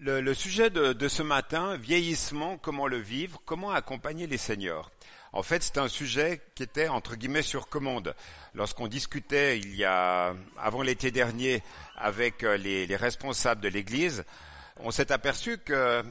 Le, le sujet de, de, ce matin, vieillissement, comment le vivre, comment accompagner les seniors. En fait, c'est un sujet qui était entre guillemets sur commande. Lorsqu'on discutait il y a avant l'été dernier avec euh, les, les responsables de l'Église, on s'est aperçu que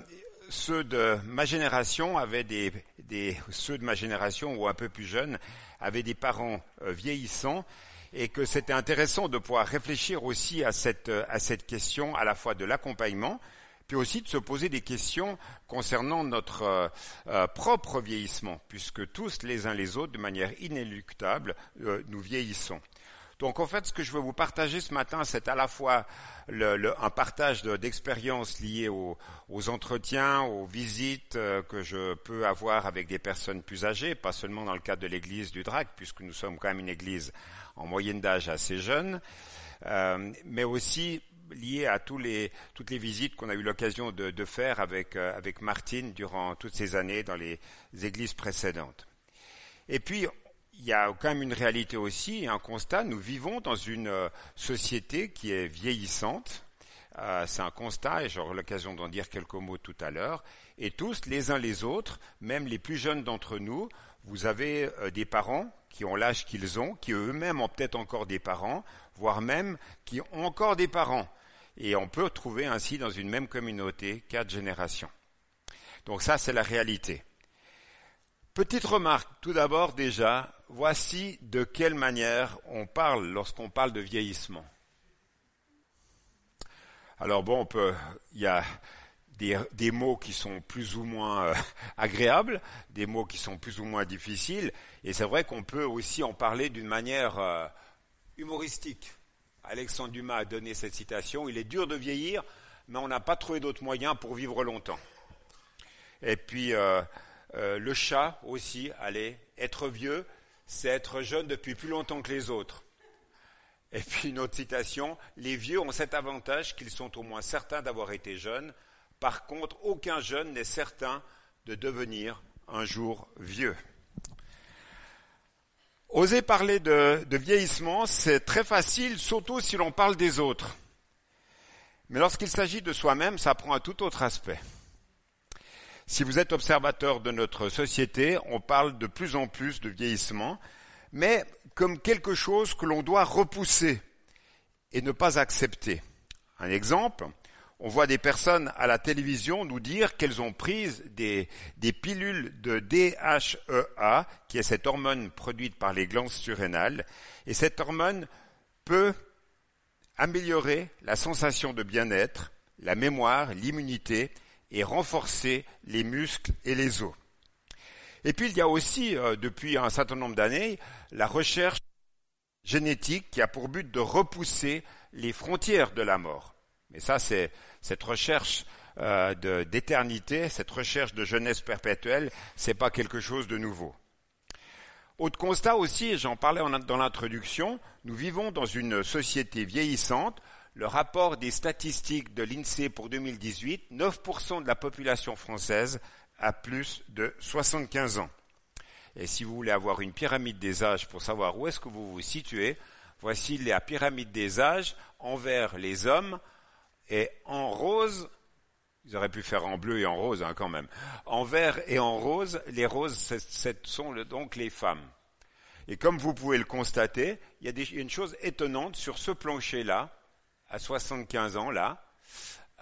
ceux de ma génération avaient des, des, ceux de ma génération ou un peu plus jeunes avaient des parents euh, vieillissants et que c'était intéressant de pouvoir réfléchir aussi à cette, à cette question à la fois de l'accompagnement, puis aussi de se poser des questions concernant notre euh, euh, propre vieillissement, puisque tous les uns les autres, de manière inéluctable, euh, nous vieillissons. Donc en fait, ce que je veux vous partager ce matin, c'est à la fois le, le, un partage d'expériences liées aux, aux, entretiens, aux visites euh, que je peux avoir avec des personnes plus âgées, pas seulement dans le cadre de l'église du DRAC, puisque nous sommes quand même une église en moyenne d'âge assez jeune, euh, mais aussi lié à tous les, toutes les visites qu'on a eu l'occasion de, faire avec, euh, avec Martine durant toutes ces années dans les églises précédentes. Et puis, il y a quand même une réalité aussi, un constat. Nous vivons dans une euh, société qui est vieillissante. Euh, c'est un constat, et j'aurai l'occasion d'en dire quelques mots tout à l'heure. Et tous, les uns les autres, même les plus jeunes d'entre nous, vous avez des parents qui ont l'âge qu'ils ont, qui eux-mêmes ont peut-être encore des parents, voire même qui ont encore des parents. Et on peut trouver ainsi dans une même communauté quatre générations. Donc ça, c'est la réalité. Petite remarque, tout d'abord déjà, voici de quelle manière on parle lorsqu'on parle de vieillissement. Alors bon, on peut, il y a des, mots qui sont plus ou moins euh, agréables, des mots qui sont plus ou moins difficiles, et c'est vrai qu'on peut aussi en parler d'une manière euh, humoristique. Alexandre Dumas a donné cette citation, il est dur de vieillir, mais on n'a pas trouvé d'autres moyens pour vivre longtemps. Et puis, euh, euh, le chat aussi, allez, être vieux, c'est être jeune depuis plus longtemps que les autres. Et puis une autre citation, les vieux ont cet avantage qu'ils sont au moins certains d'avoir été jeunes. Par contre, aucun jeune n'est certain de devenir un jour vieux. Oser parler de, vieillissement, c'est très facile, surtout si l'on parle des autres. Mais lorsqu'il s'agit de soi-même, ça prend un tout autre aspect. Si vous êtes observateur de notre société, on parle de plus en plus de vieillissement, mais comme quelque chose que l'on doit repousser et ne pas accepter. Un exemple, on voit des personnes à la télévision nous dire qu'elles ont pris des, pilules de DHEA, qui est cette hormone produite par les glandes surrénales, et cette hormone peut améliorer la sensation de bien-être, la mémoire, l'immunité et renforcer les muscles et les os. Et puis il y a aussi, euh, depuis un certain nombre d'années, la recherche génétique qui a pour but de repousser les frontières de la mort. Mais ça, c'est cette recherche euh, d'éternité, cette recherche de jeunesse perpétuelle, c'est pas quelque chose de nouveau. Autre constat aussi, j'en parlais dans l'introduction, nous vivons dans une société vieillissante le rapport des statistiques de l'INSEE pour 2018, 9% de la population française a plus de 75 ans. Et si vous voulez avoir une pyramide des âges pour savoir où est-ce que vous vous situez, voici la pyramide des âges envers les hommes et en rose, ils auraient pu faire en bleu et en rose hein, quand même, en vert et en rose, les roses ce sont donc les femmes. Et comme vous pouvez le constater, il y a, une chose étonnante sur ce plancher-là, à 75 ans, là,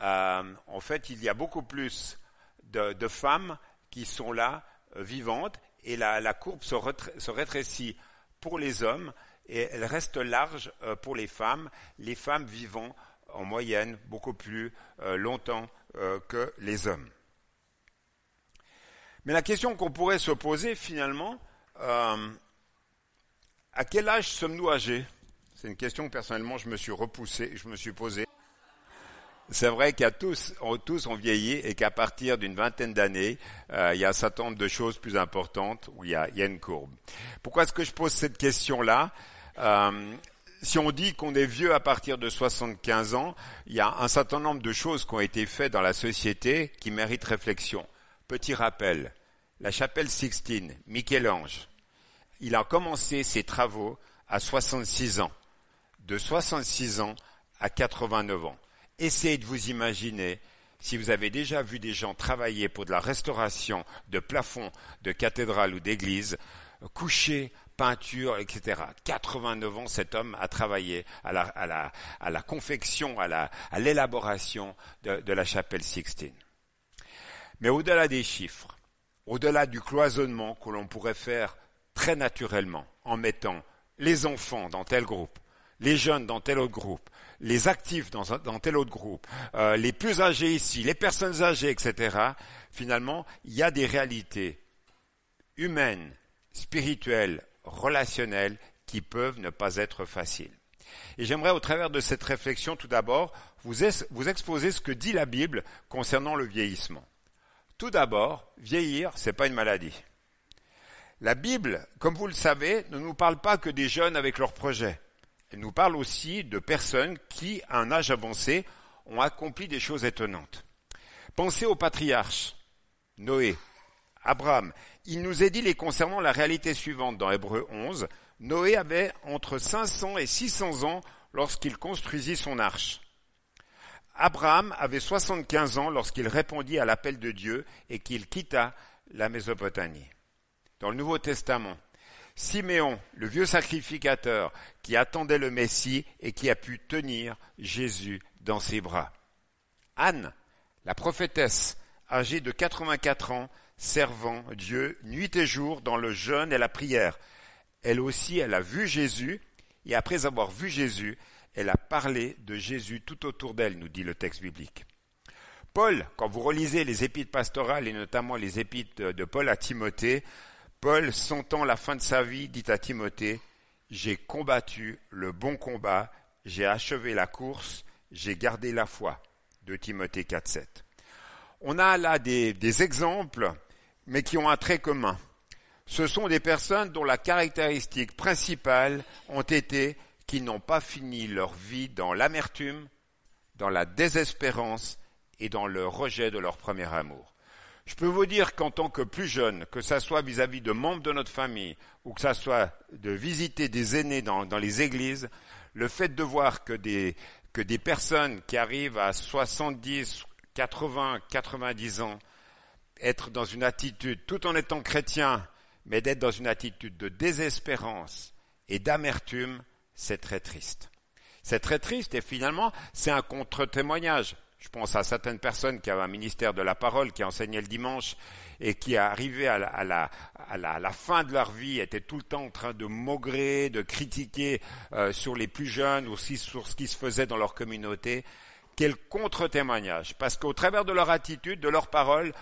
euh, en fait, il y a beaucoup plus de, femmes qui sont là, euh, vivantes, et la, courbe se, se, rétrécit pour les hommes, et elle reste large euh, pour les femmes, les femmes vivant en moyenne beaucoup plus euh, longtemps euh, que les hommes. Mais la question qu'on pourrait se poser finalement, à quel âge sommes-nous âgés? C'est une question que personnellement je me suis repoussé, je me suis posé. C'est vrai qu'à tous, on, tous ont vieilli et qu'à partir d'une vingtaine d'années, euh, il y a un certain nombre de choses plus importantes où il y a, une courbe. Pourquoi est-ce que je pose cette question-là? Euh, Si on dit qu'on est vieux à partir de 75 ans, il y a un certain nombre de choses qui ont été faites dans la société qui méritent réflexion. Petit rappel, la chapelle Sixtine, Michel-Ange, il a commencé ses travaux à 66 ans de 66 ans à 89 ans. Essayez de vous imaginer si vous avez déjà vu des gens travailler pour de la restauration de plafonds de cathédrales ou d'églises, coucher, peinture, etc. 89 ans, cet homme a travaillé à la, à la, à la confection, à l'élaboration de, de la chapelle Sixtine. Mais au-delà des chiffres, au-delà du cloisonnement que l'on pourrait faire très naturellement en mettant les enfants dans tel groupe, les jeunes dans tel autre groupe, les actifs dans, dans tel autre groupe, euh, les plus âgés ici, les personnes âgées, etc., finalement, il y a des réalités humaines, spirituelles, relationnelles qui peuvent ne pas être faciles. Et j'aimerais, au travers de cette réflexion, tout d'abord, vous, exposer ce que dit la Bible concernant le vieillissement. Tout d'abord, vieillir, c'est pas une maladie. La Bible, comme vous le savez, ne nous parle pas que des jeunes avec leurs projets. Elle nous parle aussi de personnes qui, à un âge avancé, ont accompli des choses étonnantes. Pensez aux patriarches, Noé, Abraham. Il nous est dit les concernant la réalité suivante dans Hébreu 11. Noé avait entre 500 et 600 ans lorsqu'il construisit son arche. Abraham avait 75 ans lorsqu'il répondit à l'appel de Dieu et qu'il quitta la Mésopotamie. Dans le Nouveau Testament, Siméon, le vieux sacrificateur qui attendait le Messie et qui a pu tenir Jésus dans ses bras. Anne, la prophétesse, âgée de 84 ans, servant Dieu nuit et jour dans le jeûne et la prière. Elle aussi, elle a vu Jésus, et après avoir vu Jésus, elle a parlé de Jésus tout autour d'elle, nous dit le texte biblique. Paul, quand vous relisez les épîtres pastorales et notamment les épîtres de Paul à Timothée, Paul, sentant la fin de sa vie, dit à Timothée, J'ai combattu le bon combat, j'ai achevé la course, j'ai gardé la foi. De Timothée 4.7. On a là des, des exemples, mais qui ont un trait commun. Ce sont des personnes dont la caractéristique principale ont été qui n'ont pas fini leur vie dans l'amertume, dans la désespérance et dans le rejet de leur premier amour. Je peux vous dire qu'en tant que plus jeune, que ça soit vis-à-vis de membres de notre famille ou que ça soit de visiter des aînés dans, dans les églises, le fait de voir que des, que des personnes qui arrivent à 70, 80, 90 ans, être dans une attitude, tout en étant chrétien, mais d'être dans une attitude de désespérance et d'amertume, c'est très triste. C'est très triste et finalement, c'est un contre-témoignage. Je pense à certaines personnes qui avaient un ministère de la parole, qui enseignaient le dimanche et qui, arrivaient à la, à, la, à, la, fin de leur vie, étaient tout le temps en train de maugrer, de critiquer euh, sur les plus jeunes, aussi sur ce qui se faisait dans leur communauté. Quel contre-témoignage Parce qu'au travers de leur attitude, de leurs paroles,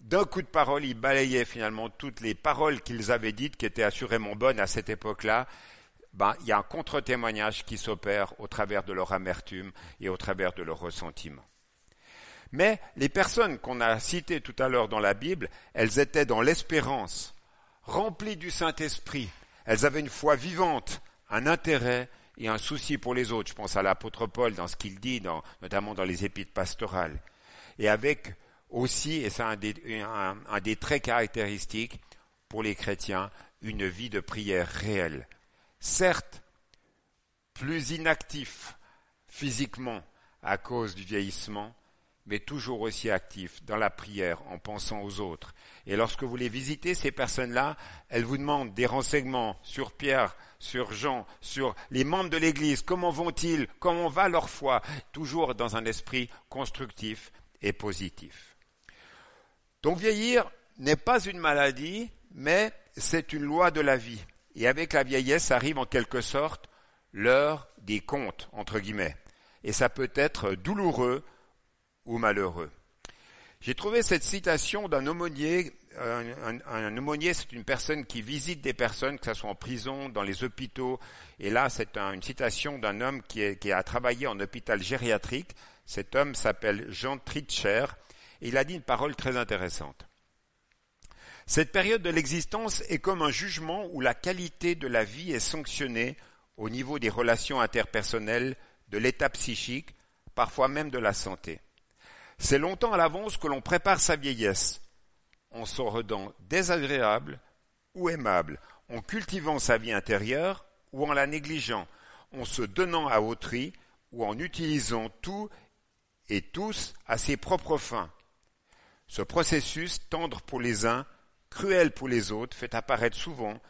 d'un coup de parole, ils balayaient finalement toutes les paroles qu'ils avaient dites, qui étaient assurément bonnes à cette époque-là, ben, il y a un contre-témoignage qui s'opère au travers de leur amertume et au travers de leur ressentiment. Mais les personnes qu'on a citées tout à l'heure dans la Bible, elles étaient dans l'espérance, remplies du Saint-Esprit. Elles avaient une foi vivante, un intérêt et un souci pour les autres. Je pense à l'apôtre Paul dans ce qu'il dit, notamment dans les épîtres pastorales. Et avec aussi, et c'est un des traits caractéristiques pour les chrétiens, une vie de prière réelle certes plus inactif physiquement à cause du vieillissement, mais toujours aussi actif dans la prière en pensant aux autres. Et lorsque vous les visitez, ces personnes-là, elles vous demandent des renseignements sur Pierre, sur Jean, sur les membres de l'Église, comment vont-ils, comment va leur foi, toujours dans un esprit constructif et positif. Donc vieillir n'est pas une maladie, mais c'est une loi de la vie. Et avec la vieillesse arrive en quelque sorte l'heure des comptes, entre guillemets. Et ça peut être douloureux ou malheureux. J'ai trouvé cette citation d'un aumônier. Un, aumônier, c'est une personne qui visite des personnes, que ce soit en prison, dans les hôpitaux. Et là, c'est une citation d'un homme qui, qui, a travaillé en hôpital gériatrique. Cet homme s'appelle Jean Tritcher. Il a dit une parole très intéressante. Cette période de l'existence est comme un jugement où la qualité de la vie est sanctionnée au niveau des relations interpersonnelles, de l'état psychique, parfois même de la santé. C'est longtemps à l'avance que l'on prépare sa vieillesse, en s'en rendant désagréable ou aimable, en cultivant sa vie intérieure ou en la négligeant, en se donnant à autrui ou en utilisant tout et tous à ses propres fins. Ce processus, tendre pour les uns, cruel pour les autres, fait apparaître souvent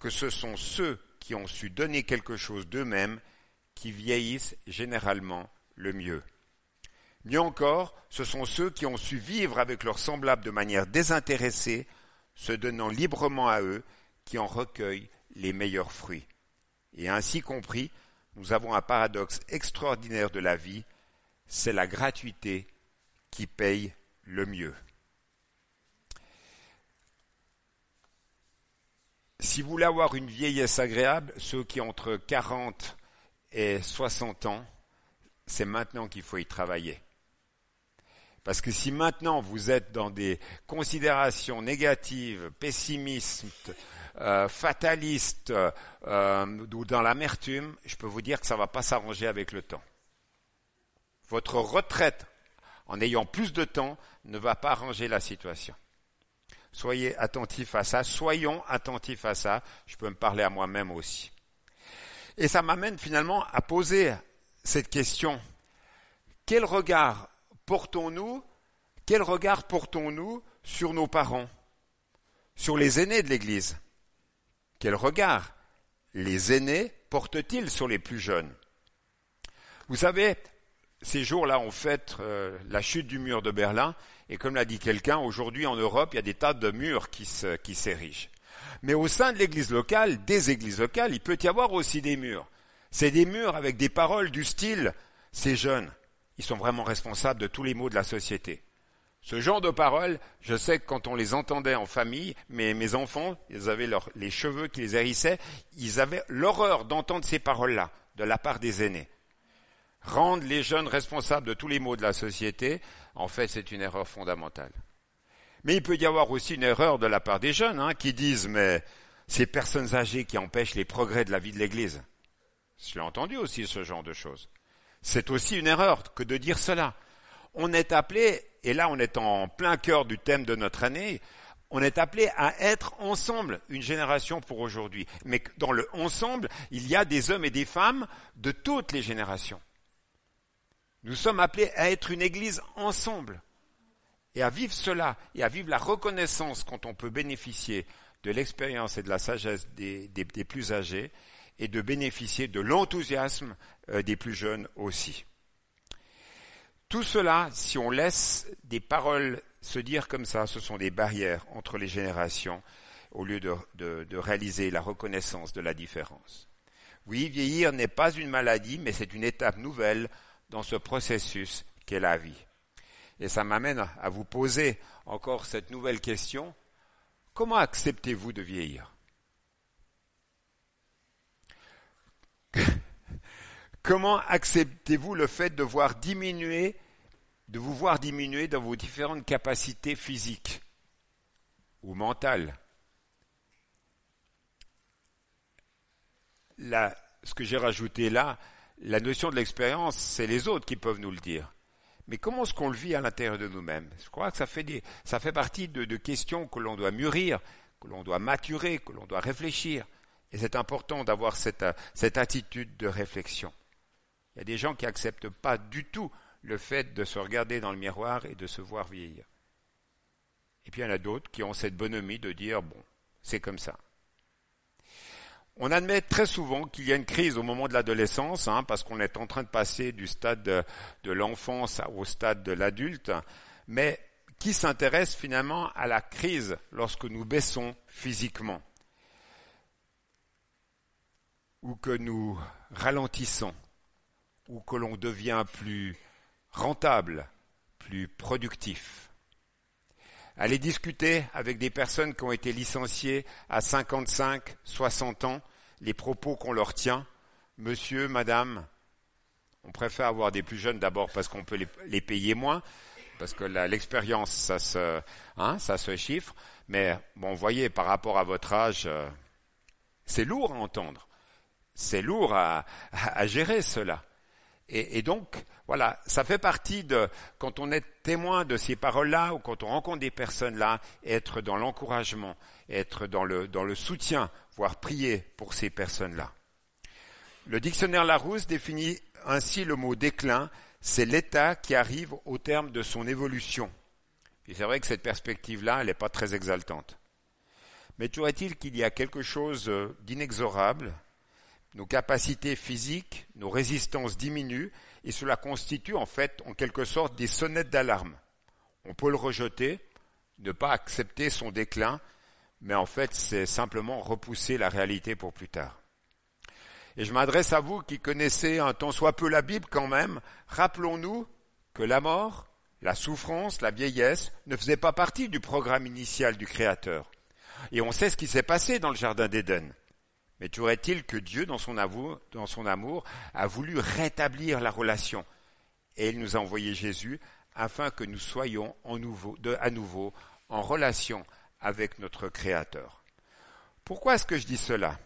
que ce sont ceux qui ont su donner quelque chose d'eux-mêmes qui vieillissent généralement le mieux. Mieux encore, ce sont ceux qui ont su vivre avec leurs semblables de manière désintéressée, se donnant librement à eux, qui en recueillent les meilleurs fruits. Et ainsi compris, nous avons un paradoxe extraordinaire de la vie, c'est la gratuité qui paye le mieux. Si vous voulez avoir une vieillesse agréable, ceux qui ont entre 40 et 60 ans, c'est maintenant qu'il faut y travailler. Parce que si maintenant vous êtes dans des considérations négatives, pessimistes, euh, fatalistes euh, ou dans l'amertume, je peux vous dire que ça ne va pas s'arranger avec le temps. Votre retraite, en ayant plus de temps, ne va pas arranger la situation. Soyez attentifs à ça, soyons attentifs à ça. Je peux me parler à moi-même aussi. Et ça m'amène finalement à poser cette question. Quel regard portons-nous, quel regard portons-nous sur nos parents, sur les aînés de l'Église? Quel regard les aînés portent-ils sur les plus jeunes? Vous savez, ces jours-là, on fête euh, la chute du mur de Berlin, et comme l'a dit quelqu'un, aujourd'hui en Europe, il y a des tas de murs qui s'érigent. Mais au sein de l'église locale, des églises locales, il peut y avoir aussi des murs. C'est des murs avec des paroles du style ces jeunes, ils sont vraiment responsables de tous les maux de la société. Ce genre de paroles, je sais que quand on les entendait en famille, mes, mes enfants, ils avaient les cheveux qui les hérissaient, ils avaient l'horreur d'entendre ces paroles-là de la part des aînés. Rendre les jeunes responsables de tous les maux de la société, en fait, c'est une erreur fondamentale. Mais il peut y avoir aussi une erreur de la part des jeunes hein, qui disent mais ces personnes âgées qui empêchent les progrès de la vie de l'Église. J'ai entendu aussi ce genre de choses. C'est aussi une erreur que de dire cela. On est appelé, et là on est en plein cœur du thème de notre année, on est appelé à être ensemble, une génération pour aujourd'hui. Mais dans le ensemble, il y a des hommes et des femmes de toutes les générations. Nous sommes appelés à être une Église ensemble et à vivre cela et à vivre la reconnaissance quand on peut bénéficier de l'expérience et de la sagesse des, plus âgés et de bénéficier de l'enthousiasme euh, des plus jeunes aussi. Tout cela, si on laisse des paroles se dire comme ça, ce sont des barrières entre les générations au lieu de, de réaliser la reconnaissance de la différence. Oui, vieillir n'est pas une maladie, mais c'est une étape nouvelle dans ce processus qu'est la vie. Et ça m'amène à vous poser encore cette nouvelle question. Comment acceptez-vous de vieillir? Comment acceptez-vous le fait de voir diminuer, de vous voir diminuer dans vos différentes capacités physiques ou mentales? Ce que j'ai rajouté là, la notion de l'expérience, c'est les autres qui peuvent nous le dire. Mais comment est-ce qu'on le vit à l'intérieur de nous-mêmes? Je crois que ça fait, ça fait partie de, de questions que l'on doit mûrir, que l'on doit maturer, que l'on doit réfléchir. Et c'est important d'avoir cette, cette attitude de réflexion. Il y a des gens qui n'acceptent pas du tout le fait de se regarder dans le miroir et de se voir vieillir. Et puis il y en a d'autres qui ont cette bonhomie de dire, bon, c'est comme ça. On admet très souvent qu'il y a une crise au moment de l'adolescence, hein, parce qu'on est en train de passer du stade de, de l'enfance au stade de l'adulte, mais qui s'intéresse finalement à la crise lorsque nous baissons physiquement ou que nous ralentissons ou que l'on devient plus rentable, plus productif? Allez discuter avec des personnes qui ont été licenciées à 55, 60 ans, les propos qu'on leur tient. Monsieur, madame, on préfère avoir des plus jeunes d'abord parce qu'on peut les, payer moins, parce que l'expérience, ça se, hein, ça se chiffre. Mais bon, voyez, par rapport à votre âge, euh, c'est lourd à entendre. C'est lourd à gérer cela. Et, donc, voilà, ça fait partie de, quand on est témoin de ces paroles-là, ou quand on rencontre des personnes-là, être dans l'encouragement, être dans le, soutien, voire prier pour ces personnes-là. Le dictionnaire Larousse définit ainsi le mot déclin, c'est l'état qui arrive au terme de son évolution. Et c'est vrai que cette perspective-là, elle n'est pas très exaltante. Mais toujours est-il qu'il y a quelque chose d'inexorable, nos capacités physiques, nos résistances diminuent, et cela constitue en fait en quelque sorte des sonnettes d'alarme. On peut le rejeter, ne pas accepter son déclin, mais en fait c'est simplement repousser la réalité pour plus tard. Et je m'adresse à vous qui connaissez un tant soit peu la Bible quand même, rappelons-nous que la mort, la souffrance, la vieillesse ne faisaient pas partie du programme initial du Créateur. Et on sait ce qui s'est passé dans le Jardin d'Éden. Mais toujours est-il que Dieu, dans son, amour, a voulu rétablir la relation. Et il nous a envoyé Jésus afin que nous soyons à nouveau en relation avec notre Créateur. Pourquoi est-ce que je dis cela?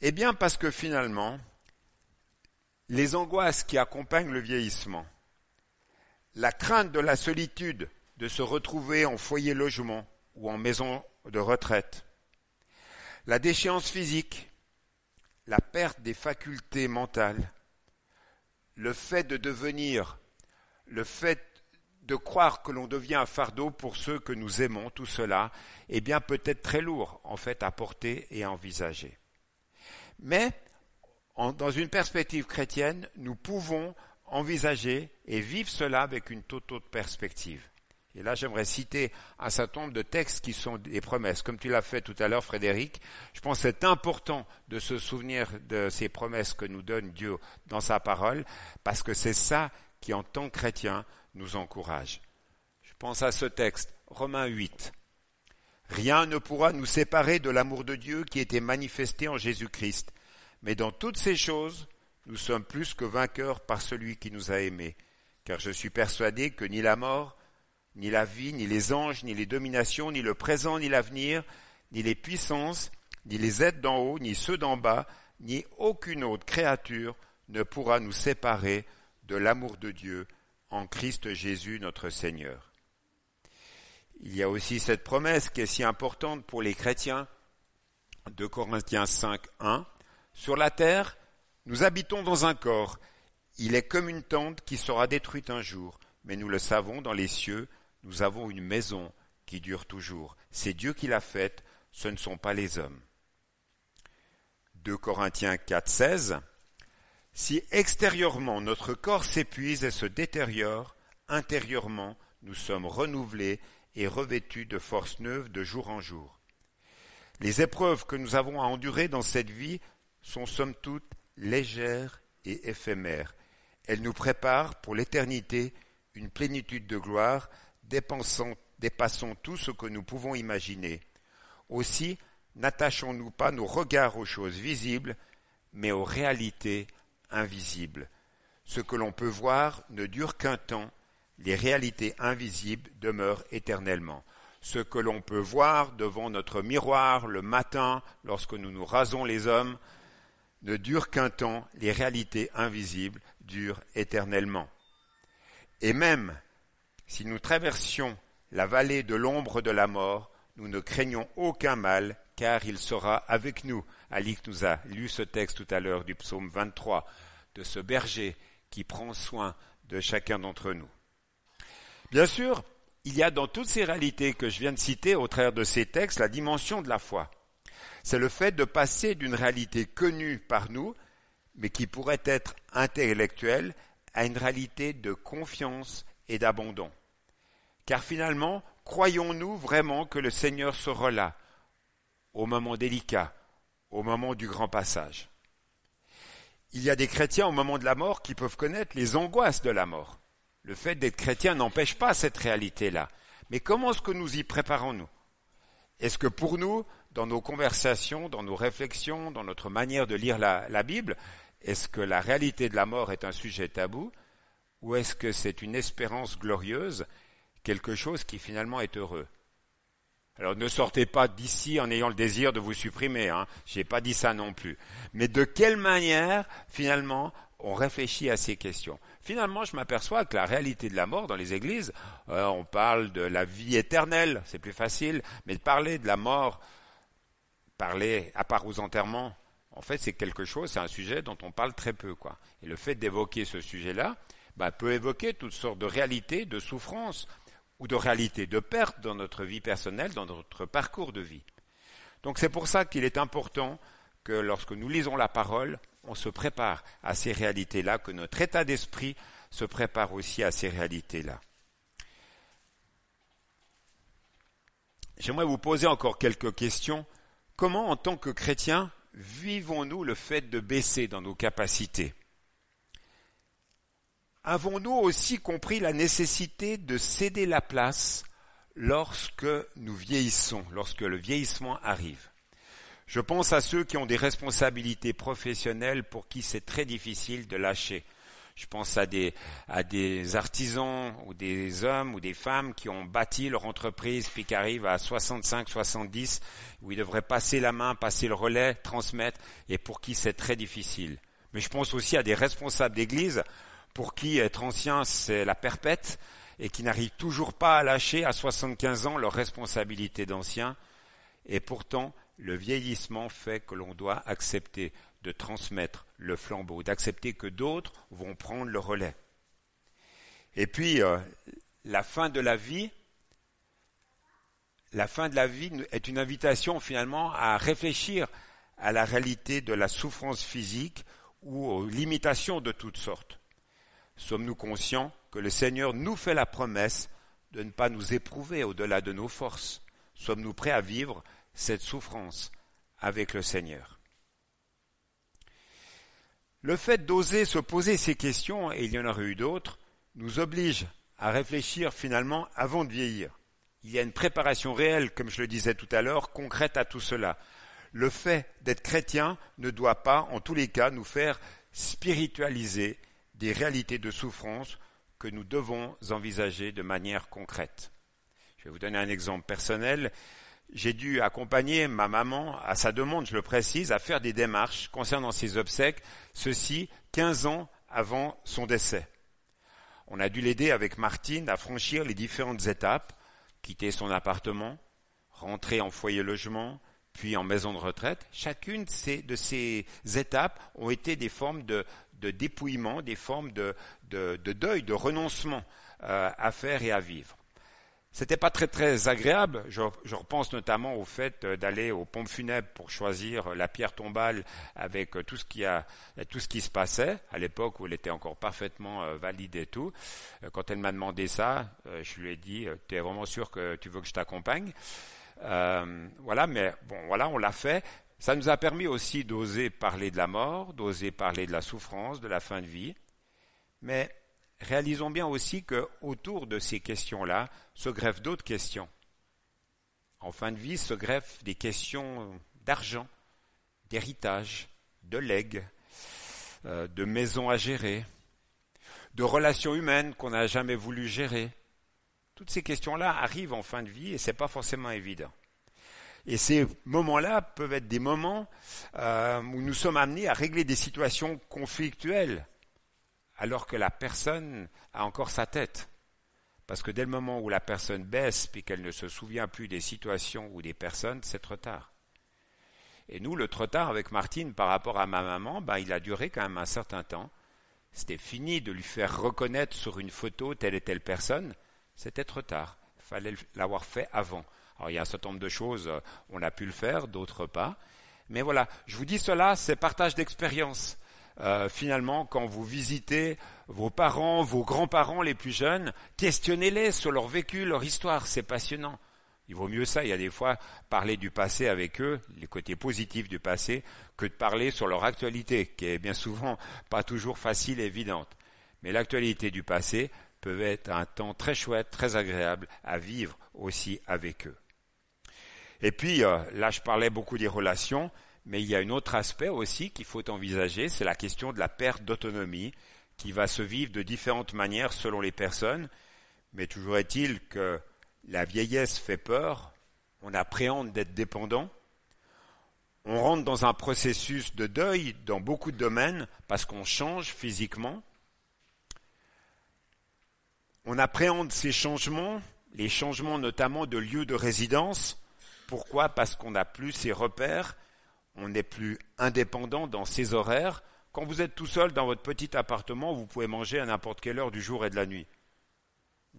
Eh bien parce que finalement, les angoisses qui accompagnent le vieillissement, la crainte de la solitude, de se retrouver en foyer logement ou en maison de retraite, la déchéance physique, la perte des facultés mentales, le fait de devenir, le fait de croire que l'on devient un fardeau pour ceux que nous aimons, tout cela, est bien peut-être très lourd en fait à porter et à envisager. Mais dans une perspective chrétienne, nous pouvons envisager et vivre cela avec une toute autre perspective. Et là, j'aimerais citer un certain nombre de textes qui sont des promesses. Comme tu l'as fait tout à l'heure, Frédéric, je pense que c'est important de se souvenir de ces promesses que nous donne Dieu dans sa parole, parce que c'est ça qui, en tant que chrétien, nous encourage. Je pense à ce texte, Romains 8. Rien ne pourra nous séparer de l'amour de Dieu qui était manifesté en Jésus-Christ. Mais dans toutes ces choses, nous sommes plus que vainqueurs par celui qui nous a aimés. Car je suis persuadé que ni la mort, ni la vie, ni les anges, ni les dominations, ni le présent, ni l'avenir, ni les puissances, ni les aides d'en haut, ni ceux d'en bas, ni aucune autre créature ne pourra nous séparer de l'amour de Dieu en Christ Jésus notre Seigneur. Il y a aussi cette promesse qui est si importante pour les chrétiens de Corinthiens 5, 1. Sur la terre, nous habitons dans un corps. Il est comme une tente qui sera détruite un jour, mais nous le savons dans les cieux, nous avons une maison qui dure toujours. C'est Dieu qui l'a faite, ce ne sont pas les hommes. 2 Corinthiens 4, 16. Si extérieurement notre corps s'épuise et se détériore, intérieurement nous sommes renouvelés et revêtus de forces neuves de jour en jour. Les épreuves que nous avons à endurer dans cette vie sont somme toute légères et éphémères. Elles nous préparent pour l'éternité une plénitude de gloire dépassons tout ce que nous pouvons imaginer. Aussi, n'attachons-nous pas nos regards aux choses visibles, mais aux réalités invisibles. Ce que l'on peut voir ne dure qu'un temps, les réalités invisibles demeurent éternellement. Ce que l'on peut voir devant notre miroir le matin lorsque nous nous rasons les hommes ne dure qu'un temps, les réalités invisibles durent éternellement. Et même si nous traversions la vallée de l'ombre de la mort, nous ne craignons aucun mal, car il sera avec nous. Alix nous a lu ce texte tout à l'heure du psaume 23, de ce berger qui prend soin de chacun d'entre nous. Bien sûr, il y a dans toutes ces réalités que je viens de citer au travers de ces textes la dimension de la foi. C'est le fait de passer d'une réalité connue par nous, mais qui pourrait être intellectuelle, à une réalité de confiance et d'abandon. Car finalement, croyons-nous vraiment que le Seigneur sera là, au moment délicat, au moment du grand passage? Il y a des chrétiens au moment de la mort qui peuvent connaître les angoisses de la mort. Le fait d'être chrétien n'empêche pas cette réalité-là. Mais comment est-ce que nous y préparons-nous? Est-ce que pour nous, dans nos conversations, dans nos réflexions, dans notre manière de lire la, la Bible, est-ce que la réalité de la mort est un sujet tabou? Ou est-ce que c'est une espérance glorieuse, quelque chose qui finalement est heureux? Alors ne sortez pas d'ici en ayant le désir de vous supprimer, hein. je n'ai pas dit ça non plus. Mais de quelle manière, finalement, on réfléchit à ces questions? Finalement, je m'aperçois que la réalité de la mort dans les églises, euh, on parle de la vie éternelle, c'est plus facile, mais de parler de la mort, parler à part aux enterrements, en fait, c'est quelque chose, c'est un sujet dont on parle très peu. Et le fait d'évoquer ce sujet-là, bah, peut évoquer toutes sortes de réalités, de souffrances ou de réalités de perte dans notre vie personnelle, dans notre parcours de vie. Donc c'est pour ça qu'il est important que lorsque nous lisons la parole, on se prépare à ces réalités-là, que notre état d'esprit se prépare aussi à ces réalités-là. J'aimerais vous poser encore quelques questions. Comment, en tant que chrétiens, vivons-nous le fait de baisser dans nos capacités? Avons-nous aussi compris la nécessité de céder la place lorsque nous vieillissons, lorsque le vieillissement arrive? Je pense à ceux qui ont des responsabilités professionnelles pour qui c'est très difficile de lâcher je pense à des, à des artisans ou des hommes ou des femmes qui ont bâti leur entreprise puis qui arrivent à 65, 70, où ils devraient passer la main, passer le relais, transmettre, et pour qui c'est très difficile. Mais je pense aussi à des responsables d'église pour qui être ancien c'est la perpète et qui n'arrivent toujours pas à lâcher à 75 ans leur responsabilité d'ancien. Et pourtant, le vieillissement fait que l'on doit accepter de transmettre le flambeau, d'accepter que d'autres vont prendre le relais. Et puis, euh, la fin de la vie, la fin de la vie est une invitation finalement à réfléchir à la réalité de la souffrance physique ou aux limitations de toutes sortes. Sommes-nous conscients que le Seigneur nous fait la promesse de ne pas nous éprouver au-delà de nos forces? Sommes-nous prêts à vivre cette souffrance avec le Seigneur? Le fait d'oser se poser ces questions, et il y en aurait eu d'autres, nous oblige à réfléchir finalement avant de vieillir. Il y a une préparation réelle, comme je le disais tout à l'heure, concrète à tout cela. Le fait d'être chrétien ne doit pas, en tous les cas, nous faire spiritualiser des réalités de souffrance que nous devons envisager de manière concrète. Je vais vous donner un exemple personnel j'ai dû accompagner ma maman, à sa demande, je le précise, à faire des démarches concernant ses obsèques, ceci 15 ans avant son décès. On a dû l'aider avec Martine à franchir les différentes étapes, quitter son appartement, rentrer en foyer logement, puis en maison de retraite. Chacune de ces, étapes ont été des formes de, dépouillement, des formes de, deuil, de renoncement euh, à faire et à vivre. C'était pas très très agréable. Je, repense notamment au fait euh, d'aller aux pompes funèbres pour choisir la pierre tombale avec euh, tout ce qui a tout ce qui se passait à l'époque où elle était encore parfaitement euh, valide et tout. Quand elle m'a demandé ça, je lui ai dit "Tu es vraiment sûr que tu veux que je t'accompagne Voilà, mais bon, voilà, on l'a fait. Ça nous a permis aussi d'oser parler de la mort, d'oser parler de la souffrance, de la fin de vie. Mais réalisons bien aussi que autour de ces questions-là se greffent d'autres questions. En fin de vie se greffent des questions d'argent, d'héritage, de legs, euh, de maisons à gérer, de relations humaines qu'on n'a jamais voulu gérer. Toutes ces questions-là arrivent en fin de vie et ce n'est pas forcément évident. Et ces moments-là peuvent être des moments euh, où nous sommes amenés à régler des situations conflictuelles alors que la personne a encore sa tête. Parce que dès le moment où la personne baisse puis qu'elle ne se souvient plus des situations ou des personnes, c'est trop tard. Et nous, le trop tard avec Martine par rapport à ma maman, ben, il a duré quand même un certain temps. C'était fini de lui faire reconnaître sur une photo telle et telle personne. C'était trop tard. Il fallait l'avoir fait avant. Alors il y a un certain nombre de choses, euh, on a pu le faire, d'autres pas. Mais voilà, je vous dis cela, c'est partage d'expérience. Euh, finalement, quand vous visitez vos parents, vos grands-parents les plus jeunes, questionnez-les sur leur vécu, leur histoire, c'est passionnant. Il vaut mieux ça, il y a des fois parler du passé avec eux, les côtés positifs du passé, que de parler sur leur actualité, qui est bien souvent pas toujours facile et évidente. Mais l'actualité du passé peut être un temps très chouette, très agréable à vivre aussi avec eux. Et puis, euh, là je parlais beaucoup des relations, mais il y a un autre aspect aussi qu'il faut envisager, c'est la question de la perte d'autonomie, qui va se vivre de différentes manières selon les personnes. Mais toujours est-il que la vieillesse fait peur, on appréhende d'être dépendant, on rentre dans un processus de deuil dans beaucoup de domaines parce qu'on change physiquement. On appréhende ces changements, les changements notamment de lieu de résidence. Pourquoi Parce qu'on n'a plus ces repères on n'est plus indépendant dans ses horaires. Quand vous êtes tout seul dans votre petit appartement, vous pouvez manger à n'importe quelle heure du jour et de la nuit.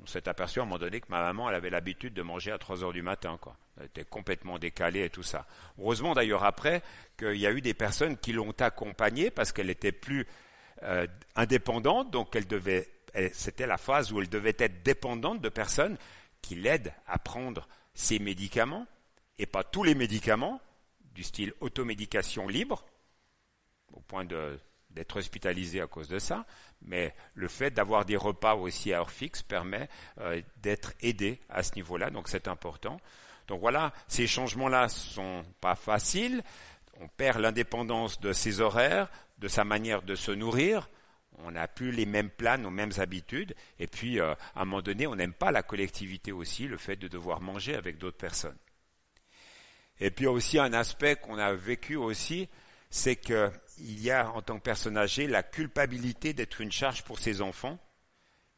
On s'est aperçu à un moment donné que ma maman, elle avait l'habitude de manger à 3 heures du matin, quoi. Elle était complètement décalée et tout ça. Heureusement d'ailleurs après qu'il y a eu des personnes qui l'ont accompagnée parce qu'elle était plus euh, indépendante, donc elle devait, c'était la phase où elle devait être dépendante de personnes qui l'aident à prendre ses médicaments et pas tous les médicaments du style automédication libre, au point d'être hospitalisé à cause de ça, mais le fait d'avoir des repas aussi à heure fixe permet euh, d'être aidé à ce niveau-là, donc c'est important. Donc voilà, ces changements-là sont pas faciles. On perd l'indépendance de ses horaires, de sa manière de se nourrir. On n'a plus les mêmes plans, nos mêmes habitudes. Et puis, euh, à un moment donné, on n'aime pas la collectivité aussi, le fait de devoir manger avec d'autres personnes. Et puis aussi un aspect qu'on a vécu aussi, c'est qu'il y a en tant que personne âgée la culpabilité d'être une charge pour ses enfants.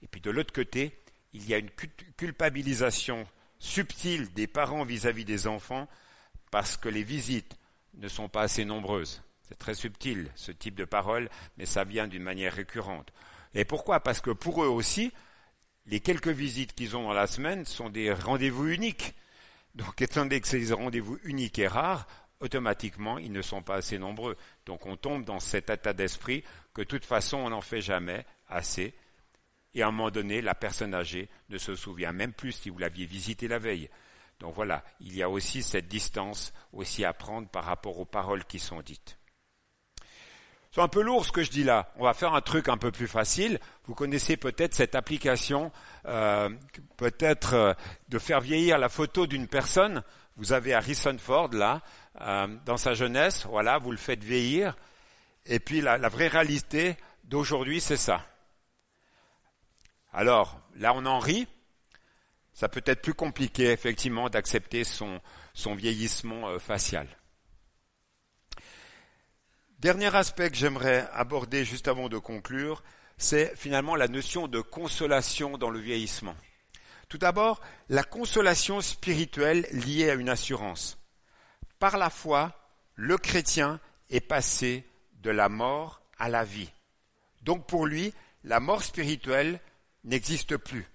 Et puis de l'autre côté, il y a une culpabilisation subtile des parents vis-à-vis des enfants parce que les visites ne sont pas assez nombreuses. C'est très subtil ce type de parole, mais ça vient d'une manière récurrente. Et pourquoi? Parce que pour eux aussi, les quelques visites qu'ils ont dans la semaine sont des rendez-vous uniques. Donc étant donné que ces rendez-vous uniques et rares, automatiquement, ils ne sont pas assez nombreux. Donc on tombe dans cet état d'esprit que de toute façon, on n'en fait jamais assez et à un moment donné, la personne âgée ne se souvient même plus si vous l'aviez visité la veille. Donc voilà, il y a aussi cette distance aussi à prendre par rapport aux paroles qui sont dites. C'est un peu lourd ce que je dis là. On va faire un truc un peu plus facile. Vous connaissez peut-être cette application, euh, peut-être euh, de faire vieillir la photo d'une personne. Vous avez Harrison Ford là, euh, dans sa jeunesse, voilà, vous le faites vieillir. Et puis la vraie réalité d'aujourd'hui, c'est ça. Alors, là, on en rit. Ça peut être plus compliqué, effectivement, d'accepter son, son vieillissement euh, facial. Dernier aspect que j'aimerais aborder juste avant de conclure, c'est finalement la notion de consolation dans le vieillissement. Tout d'abord, la consolation spirituelle liée à une assurance. Par la foi, le chrétien est passé de la mort à la vie. Donc pour lui, la mort spirituelle n'existe plus.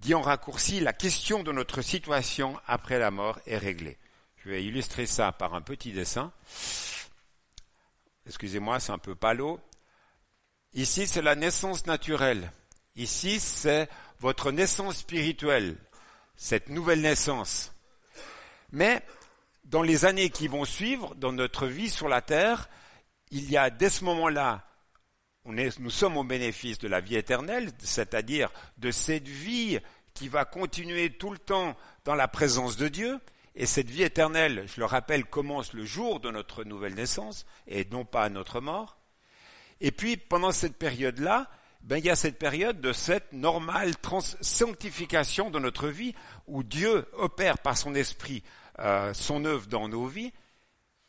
Dit en raccourci, la question de notre situation après la mort est réglée. Je vais illustrer ça par un petit dessin. Excusez-moi, c'est un peu palo. Ici, c'est la naissance naturelle. Ici, c'est votre naissance spirituelle, cette nouvelle naissance. Mais dans les années qui vont suivre, dans notre vie sur la terre, il y a dès ce moment-là nous sommes au bénéfice de la vie éternelle, c'est-à-dire de cette vie qui va continuer tout le temps dans la présence de Dieu. Et cette vie éternelle, je le rappelle, commence le jour de notre nouvelle naissance et non pas à notre mort. Et puis, pendant cette période-là, ben, il y a cette période de cette normale sanctification de notre vie où Dieu opère par son esprit euh, son œuvre dans nos vies.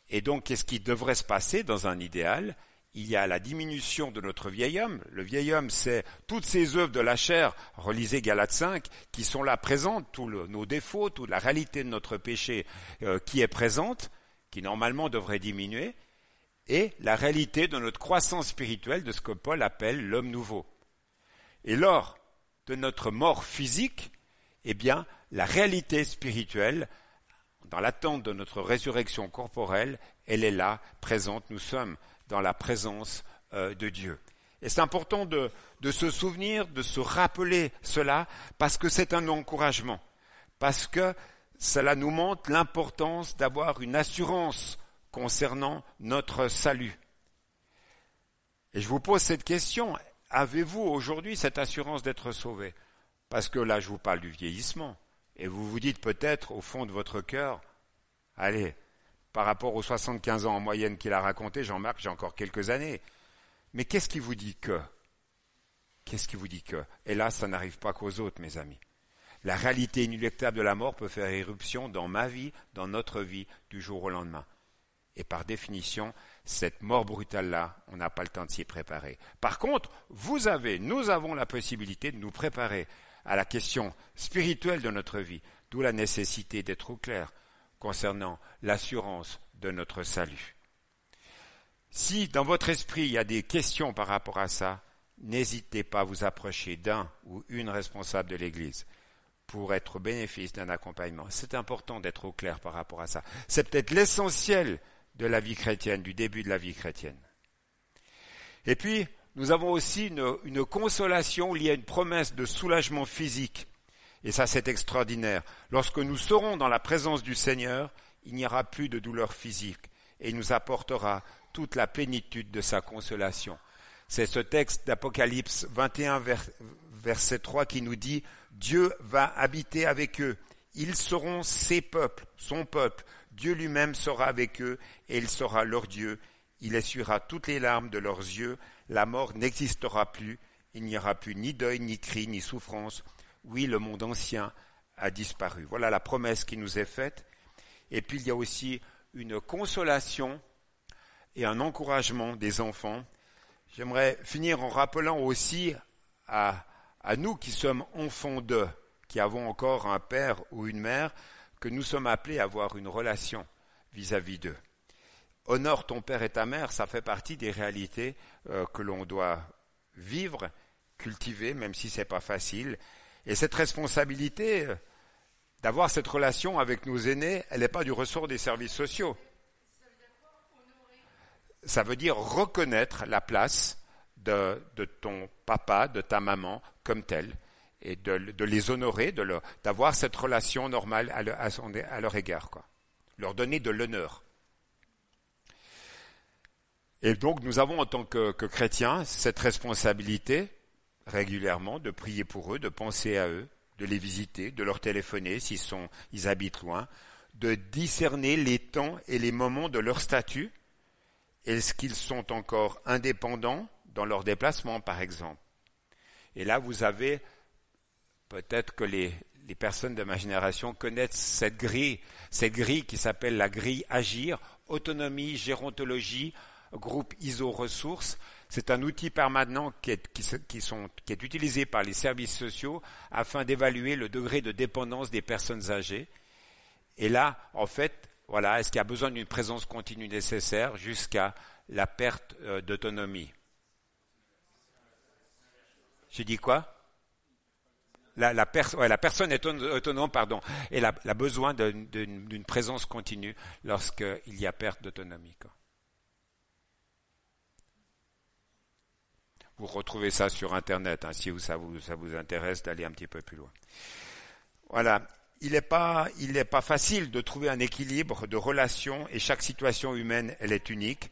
Et donc, qu'est-ce qui devrait se passer dans un idéal? Il y a la diminution de notre vieil homme. Le vieil homme, c'est toutes ces œuvres de la chair, relisez Galates 5, qui sont là présentes, tous nos défauts, toute la réalité de notre péché euh, qui est présente, qui normalement devrait diminuer, et la réalité de notre croissance spirituelle, de ce que Paul appelle l'homme nouveau. Et lors de notre mort physique, eh bien, la réalité spirituelle, dans l'attente de notre résurrection corporelle, elle est là, présente. Nous sommes dans la présence euh, de Dieu. Et c'est important de, de se souvenir, de se rappeler cela, parce que c'est un encouragement, parce que cela nous montre l'importance d'avoir une assurance concernant notre salut. Et je vous pose cette question, avez-vous aujourd'hui cette assurance d'être sauvé? Parce que là, je vous parle du vieillissement, et vous vous dites peut-être au fond de votre cœur, allez, par rapport aux 75 ans en moyenne qu'il a raconté, Jean-Marc, j'ai encore quelques années. Mais qu'est-ce qui vous dit que Qu'est-ce qui vous dit que Et là, ça n'arrive pas qu'aux autres, mes amis. La réalité inéluctable de la mort peut faire éruption dans ma vie, dans notre vie, du jour au lendemain. Et par définition, cette mort brutale-là, on n'a pas le temps de s'y préparer. Par contre, vous avez, nous avons la possibilité de nous préparer à la question spirituelle de notre vie, d'où la nécessité d'être au clair concernant l'assurance de notre salut. Si dans votre esprit il y a des questions par rapport à ça, n'hésitez pas à vous approcher d'un ou une responsable de l'Église pour être au bénéfice d'un accompagnement. C'est important d'être au clair par rapport à ça. C'est peut-être l'essentiel de la vie chrétienne, du début de la vie chrétienne. Et puis, nous avons aussi une, une consolation liée à une promesse de soulagement physique. Et ça, c'est extraordinaire. Lorsque nous serons dans la présence du Seigneur, il n'y aura plus de douleur physique et il nous apportera toute la plénitude de sa consolation. C'est ce texte d'Apocalypse 21, verset 3 qui nous dit Dieu va habiter avec eux. Ils seront ses peuples, son peuple. Dieu lui-même sera avec eux et il sera leur Dieu. Il essuiera toutes les larmes de leurs yeux. La mort n'existera plus. Il n'y aura plus ni deuil, ni cri, ni souffrance. Oui, le monde ancien a disparu. Voilà la promesse qui nous est faite. Et puis il y a aussi une consolation et un encouragement des enfants. J'aimerais finir en rappelant aussi à, nous qui sommes enfants d'eux, qui avons encore un père ou une mère, que nous sommes appelés à avoir une relation vis-à-vis d'eux. Honore ton père et ta mère, ça fait partie des réalités euh, que l'on doit vivre, cultiver, même si c'est pas facile. Et cette responsabilité euh, d'avoir cette relation avec nos aînés, elle n'est pas du ressort des services sociaux. Ça veut dire reconnaître la place de, ton papa, de ta maman comme tel, et de, les honorer, d'avoir cette relation normale à, leur, égard, quoi. leur donner de l'honneur. Et donc nous avons en tant que chrétiens cette responsabilité régulièrement de prier pour eux, de penser à eux, de les visiter, de leur téléphoner s'ils ils habitent loin, de discerner les temps et les moments de leur statut. Est-ce qu'ils sont encore indépendants dans leur déplacement, par exemple? Et là, vous avez peut-être que les, les personnes de ma génération connaissent cette grille, cette grille qui s'appelle la grille Agir, autonomie, gérontologie, groupe ISO ressources. C'est un outil permanent qui est, utilisé par les services sociaux afin d'évaluer le degré de dépendance des personnes âgées. Et là, en fait, voilà, est-ce qu'il y a besoin d'une présence continue nécessaire jusqu'à la perte euh, d'autonomie? J'ai dit quoi? La, la, la, personne est autonome, pardon, et a, besoin d'une présence continue lorsqu'il y a perte d'autonomie. Vous retrouvez ça sur Internet, hein, si ça, vous, ça vous intéresse d'aller un petit peu plus loin. Voilà. Il n'est pas, il pas facile de trouver un équilibre de relations et chaque situation humaine, elle est unique.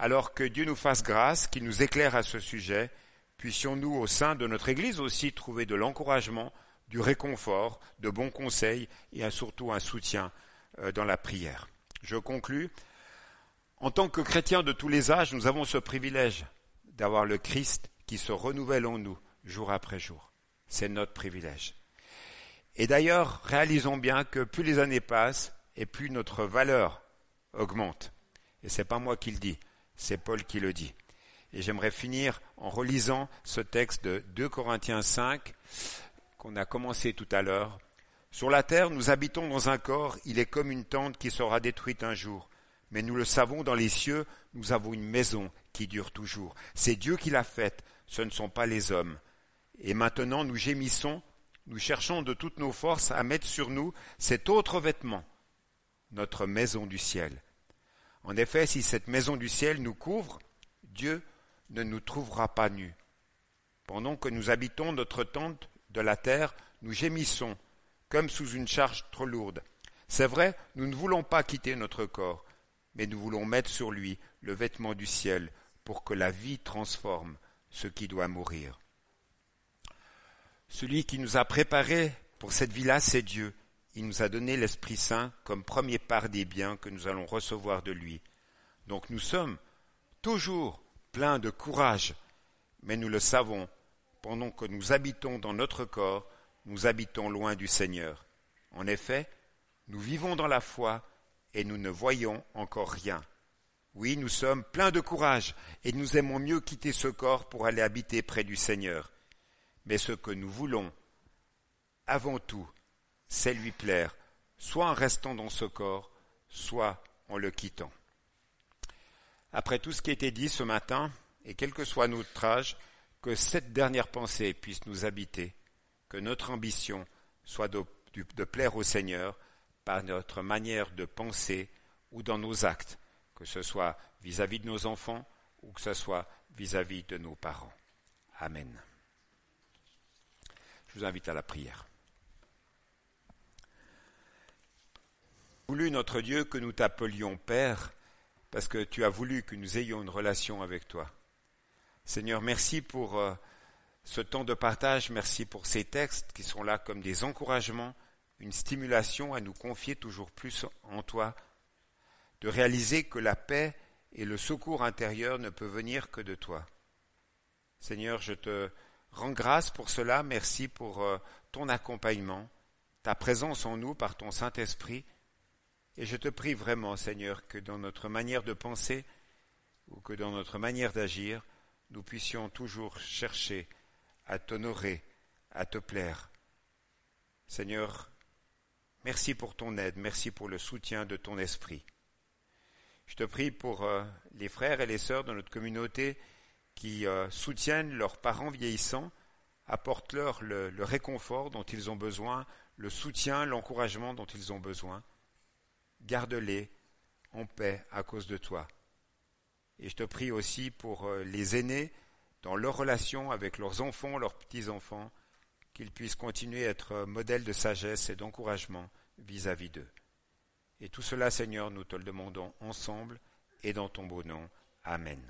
Alors que Dieu nous fasse grâce, qu'il nous éclaire à ce sujet, puissions-nous au sein de notre Église aussi trouver de l'encouragement, du réconfort, de bons conseils et surtout un soutien euh, dans la prière. Je conclus. En tant que chrétiens de tous les âges, nous avons ce privilège d'avoir le Christ qui se renouvelle en nous jour après jour. C'est notre privilège. Et d'ailleurs, réalisons bien que plus les années passent et plus notre valeur augmente. Et c'est pas moi qui le dis, c'est Paul qui le dit. Et j'aimerais finir en relisant ce texte de 2 Corinthiens 5 qu'on a commencé tout à l'heure. Sur la terre, nous habitons dans un corps, il est comme une tente qui sera détruite un jour. Mais nous le savons, dans les cieux, nous avons une maison qui dure toujours. C'est Dieu qui l'a faite, ce ne sont pas les hommes. Et maintenant nous gémissons, nous cherchons de toutes nos forces à mettre sur nous cet autre vêtement, notre maison du ciel. En effet, si cette maison du ciel nous couvre, Dieu ne nous trouvera pas nus. Pendant que nous habitons notre tente de la terre, nous gémissons, comme sous une charge trop lourde. C'est vrai, nous ne voulons pas quitter notre corps, mais nous voulons mettre sur lui le vêtement du ciel, pour que la vie transforme ce qui doit mourir. Celui qui nous a préparés pour cette vie-là, c'est Dieu. Il nous a donné l'Esprit Saint comme premier part des biens que nous allons recevoir de lui. Donc nous sommes toujours pleins de courage, mais nous le savons, pendant que nous habitons dans notre corps, nous habitons loin du Seigneur. En effet, nous vivons dans la foi et nous ne voyons encore rien. Oui, nous sommes pleins de courage et nous aimons mieux quitter ce corps pour aller habiter près du Seigneur. Mais ce que nous voulons, avant tout, c'est lui plaire, soit en restant dans ce corps, soit en le quittant. après tout ce qui a été dit ce matin, et quel que soit notre âge, que cette dernière pensée puisse nous habiter, que notre ambition soit de, de plaire au Seigneur par notre manière de penser ou dans nos actes, que ce soit vis-à-vis de nos enfants ou que ce soit vis-à-vis -vis de nos parents. Amen. Je vous invite à la prière. Voulu notre Dieu que nous t'appelions Père, parce que tu as voulu que nous ayons une relation avec toi. Seigneur, merci pour euh, ce temps de partage, merci pour ces textes qui sont là comme des encouragements, une stimulation à nous confier toujours plus en toi, de réaliser que la paix et le secours intérieur ne peuvent venir que de toi. Seigneur, je te rends grâce pour cela, merci pour euh, ton accompagnement, ta présence en nous par ton Saint-Esprit, et je te prie vraiment, Seigneur, que dans notre manière de penser ou que dans notre manière d'agir, nous puissions toujours chercher à t'honorer, à te plaire. Seigneur, merci pour ton aide, merci pour le soutien de ton esprit. Je te prie pour euh, les frères et les sœurs de notre communauté qui euh, soutiennent leurs parents vieillissants, apportent-leur le réconfort dont ils ont besoin, le soutien, l'encouragement dont ils ont besoin garde-les en paix à cause de toi. Et je te prie aussi pour euh, les aînés dans leur relation avec leurs enfants, leurs petits-enfants, qu'ils puissent continuer à être euh, modèles de sagesse et d'encouragement vis-à-vis d'eux. Et tout cela, Seigneur, nous te le demandons ensemble et dans ton beau nom. Amen.